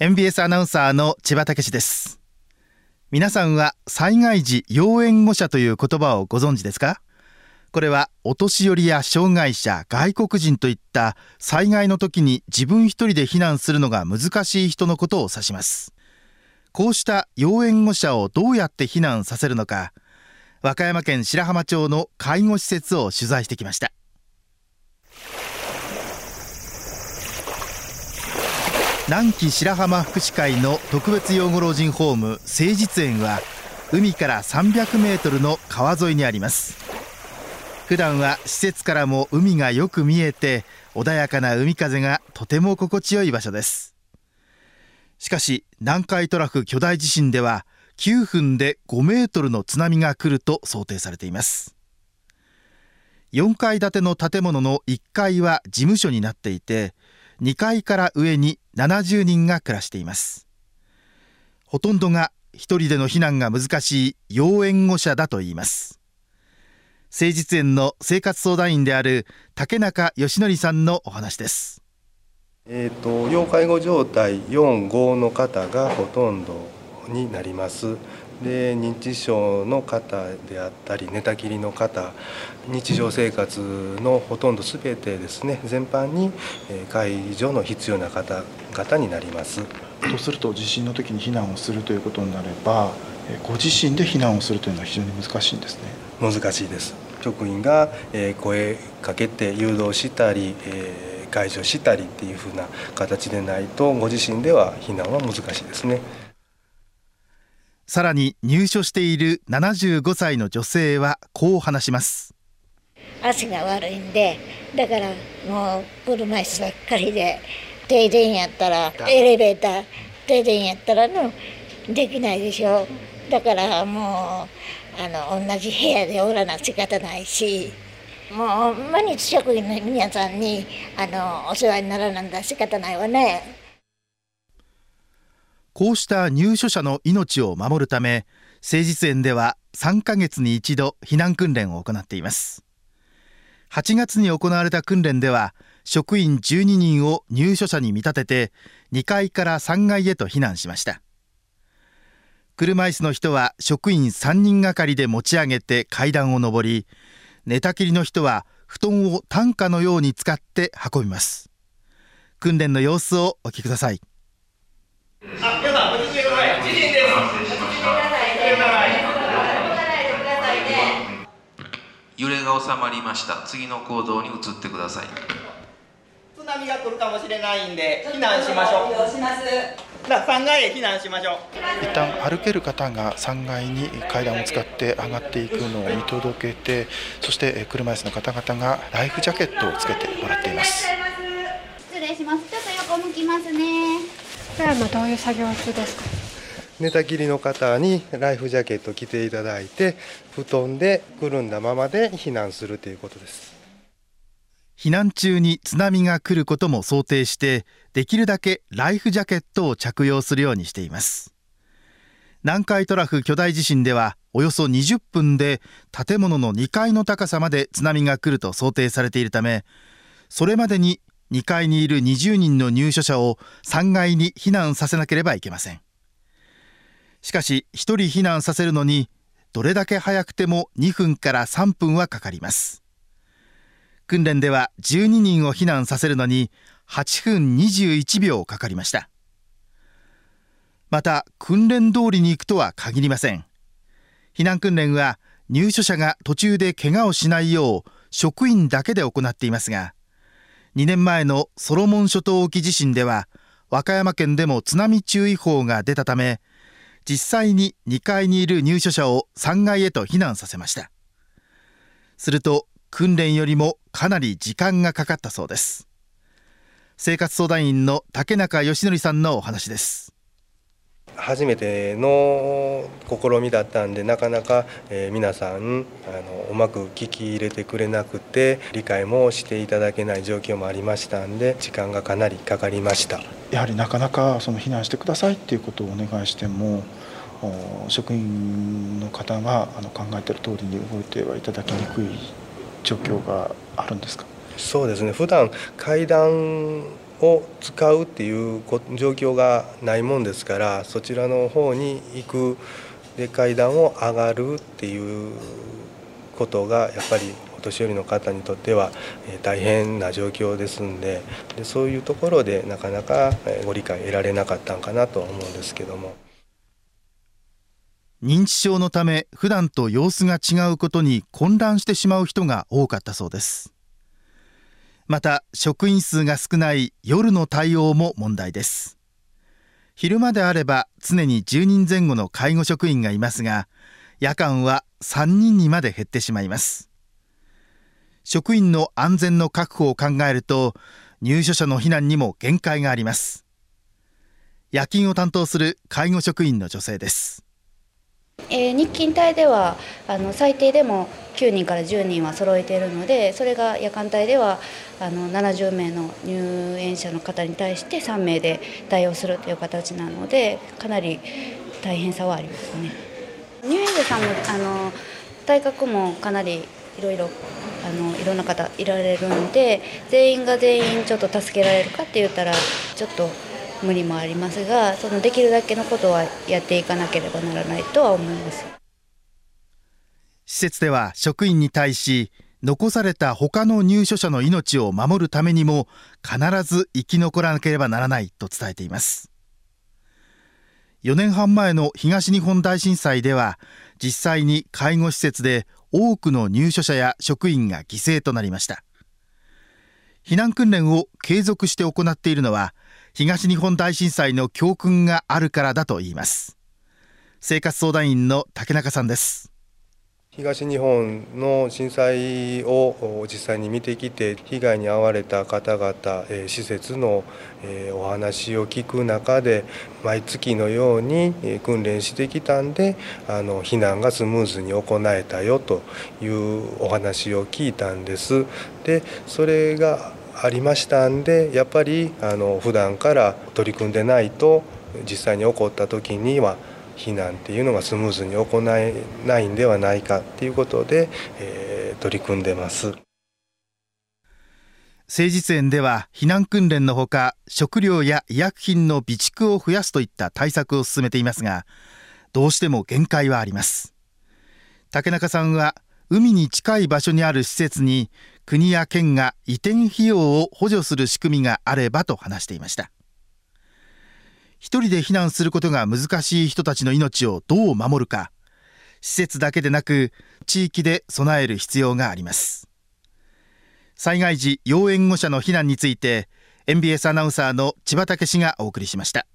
MBS アナウンサーの千葉武です。皆さんは災害時要援護者という言葉をご存知ですか？これはお年寄りや障害者外国人といった災害の時に自分一人で避難するのが難しい人のことを指します。こうした要援護者をどうやって避難させるのか和歌山県白浜町の介護施設を取材してきました。南紀白浜福祉会の特別養護老人ホーム誠実園は海から300メートルの川沿いにあります。普段は施設からも海がよく見えて穏やかな海風がとても心地よい場所です。しかし南海トラフ巨大地震では9分で5メートルの津波が来ると想定されています。4階建ての建物の1階は事務所になっていて2階から上に70人が暮らしています。ほとんどが一人での避難が難しい要援護者だといいます。誠実園の生活相談員である竹中義則さんのお話です。えーと、要介護状態4、5の方がほとんどになります。で認知症の方であったり寝たきりの方日常生活のほとんど全てですね全般に介助の必要な方々になります。とすると地震の時に避難をするということになればご自身で避難をするというのは非常に難しいんですね。難しいです。職員が声かけて誘導したり介助したりっていうふうな形でないとご自身では避難は難しいですねさらに入所している75歳の女性はこう話します足が悪いんでだからもう車椅子ばっかりで停電やったらエレベーター停電やったらのできないでしょだからもうあの同じ部屋でおらな仕方ないしもう毎日職員の皆さんにあのお世話にならなんだ仕方ないわね。こうした入所者の命を守るため誠実園では3ヶ月に一度避難訓練を行っています。8月に行われた訓練では職員12人を入所者に見立てて2階から3階へと避難しました。車椅子の人は職員3人がかりで持ち上げて階段を上り寝たきりの人は布団を担架のように使って運びます。訓練の様子をお聞きください。揺れが収まりました。次の行動に移ってください。津波が来るかもしれないんで、避難しましょう。だ3階へ避難しましょう一旦歩ける方が3階に階段を使って上がっていくのを見届けてそして車椅子の方々がライフジャケットをつけてもらっています失礼しますちょっと横向きますねこれはどういう作業中ですか？寝たきりの方にライフジャケット着ていただいて布団でくるんだままで避難するということです。避難中に津波が来ることも想定してできるだけライフジャケットを着用するようにしています。南海トラフ巨大地震ではおよそ20分で建物の2階の高さまで津波が来ると想定されているためそれまでに2階にいる20人の入所者を3階に避難させなければいけません。しかし1人避難させるのにどれだけ早くても2分から3分はかかります。訓練では12人を避難させるのに8分21秒かかりました。また訓練通りに行くとは限りません。避難訓練は入所者が途中で怪我をしないよう職員だけで行っていますが2年前のソロモン諸島沖地震では和歌山県でも津波注意報が出たため実際に2階にいる入所者を3階へと避難させました。すると訓練よりもかなり時間がかかったそうです。生活相談員の竹中義則さんのお話です。初めての試みだったんでなかなか、えー、皆さんあのうまく聞き入れてくれなくて理解もしていただけない状況もありましたんで時間がかなりかかりました。やはりなかなかその避難してくださいっていうことをお願いしても職員の方があの考えてる通りに動いてはいただきにくい状況があるんですか？そうですね。普段階段を使うっていう状況がないもんですからそちらの方に行くで階段を上がるっていうことがやっぱりお年寄りの方にとっては大変な状況ですんででそういうところでなかなかご理解得られなかったんかなと思うんですけども。認知症のため普段と様子が違うことに混乱してしまう人が多かったそうです。また職員数が少ない夜の対応も問題です。昼間であれば常に10人前後の介護職員がいますが夜間は3人にまで減ってしまいます。職員の安全の確保を考えると入所者の避難にも限界があります。夜勤を担当する介護職員の女性です。えー、日勤帯ではあの最低でも9人から10人は揃えているのでそれが夜間帯ではあの70名の入園者の方に対して3名で対応するという形なのでかなり大変さはありますね。入園者さんもあの体格もかなりいろいろあのいろんな方いられるんで全員が全員ちょっと助けられるかって言ったらちょっと無理もありますがそのできるだけのことはやっていかなければならないとは思います施設では職員に対し残された他の入所者の命を守るためにも必ず生き残らなければならないと伝えています。4年半前の東日本大震災では実際に介護施設で多くの入所者や職員が犠牲となりました。避難訓練を継続して行っているのは東日本大震災の教訓があるからだと言います。生活相談員の竹中さんです。東日本の震災を実際に見てきて被害に遭われた方々施設のお話を聞く中で毎月のように訓練してきたんであの避難がスムーズに行えたよというお話を聞いたんです。でそれがありましたんでやっぱりあの普段から取り組んでないと実際に起こった時には避難っていうのがスムーズに行えないんではないかっていうことで、えー、取り組んでます。誠実園では避難訓練のほか食料や医薬品の備蓄を増やすといった対策を進めていますがどうしても限界はあります。竹中さんは海に近い場所にある施設に国や県が移転費用を補助する仕組みがあればと話していました。一人で避難することが難しい人たちの命をどう守るか。施設だけでなく地域で備える必要があります。災害時要援護者の避難について NBS アナウンサーの千葉武氏がお送りしました。